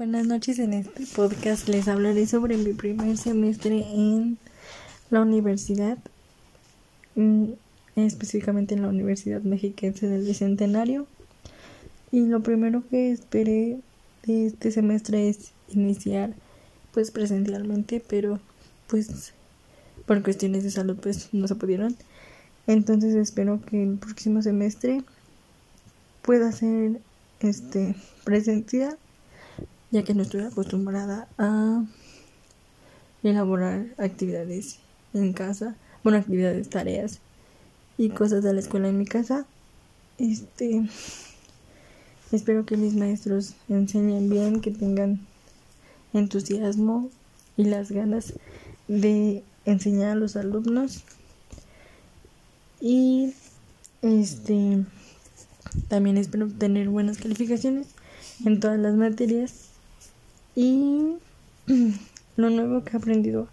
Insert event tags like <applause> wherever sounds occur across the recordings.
Buenas noches, en este podcast les hablaré sobre mi primer semestre en la universidad, mm, específicamente en la Universidad Mexiquense del Bicentenario. Y lo primero que esperé de este semestre es iniciar pues presencialmente, pero pues por cuestiones de salud pues no se pudieron. Entonces espero que el próximo semestre pueda ser este presencial ya que no estoy acostumbrada a elaborar actividades en casa, bueno, actividades, tareas y cosas de la escuela en mi casa. Este espero que mis maestros enseñen bien, que tengan entusiasmo y las ganas de enseñar a los alumnos. Y este también espero tener buenas calificaciones en todas las materias y <clears throat> lo nuevo que he aprendido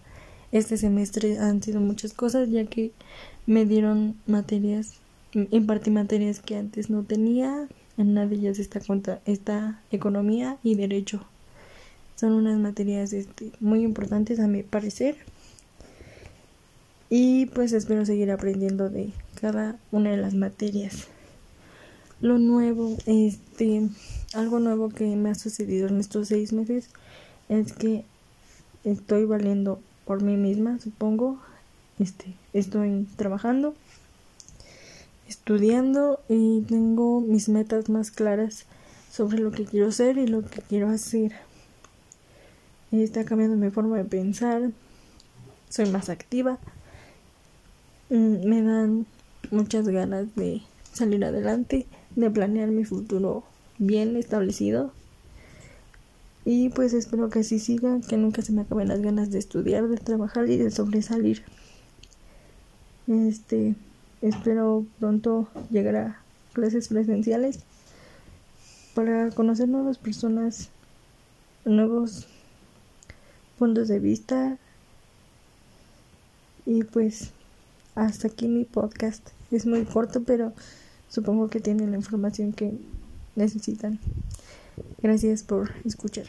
este semestre han sido muchas cosas, ya que me dieron materias, impartí materias que antes no tenía. En una de ellas está, esta economía y derecho. Son unas materias este, muy importantes a mi parecer. Y pues espero seguir aprendiendo de cada una de las materias. Lo nuevo, este, algo nuevo que me ha sucedido en estos seis meses es que estoy valiendo por mí misma, supongo. Este, estoy trabajando, estudiando y tengo mis metas más claras sobre lo que quiero ser y lo que quiero hacer. Está cambiando mi forma de pensar, soy más activa, mm, me dan muchas ganas de salir adelante, de planear mi futuro bien establecido. Y pues espero que así siga, que nunca se me acaben las ganas de estudiar, de trabajar y de sobresalir. Este, espero pronto llegar a clases presenciales para conocer nuevas personas, nuevos puntos de vista. Y pues hasta aquí mi podcast. Es muy corto, pero supongo que tiene la información que necesitan. Gracias por escuchar.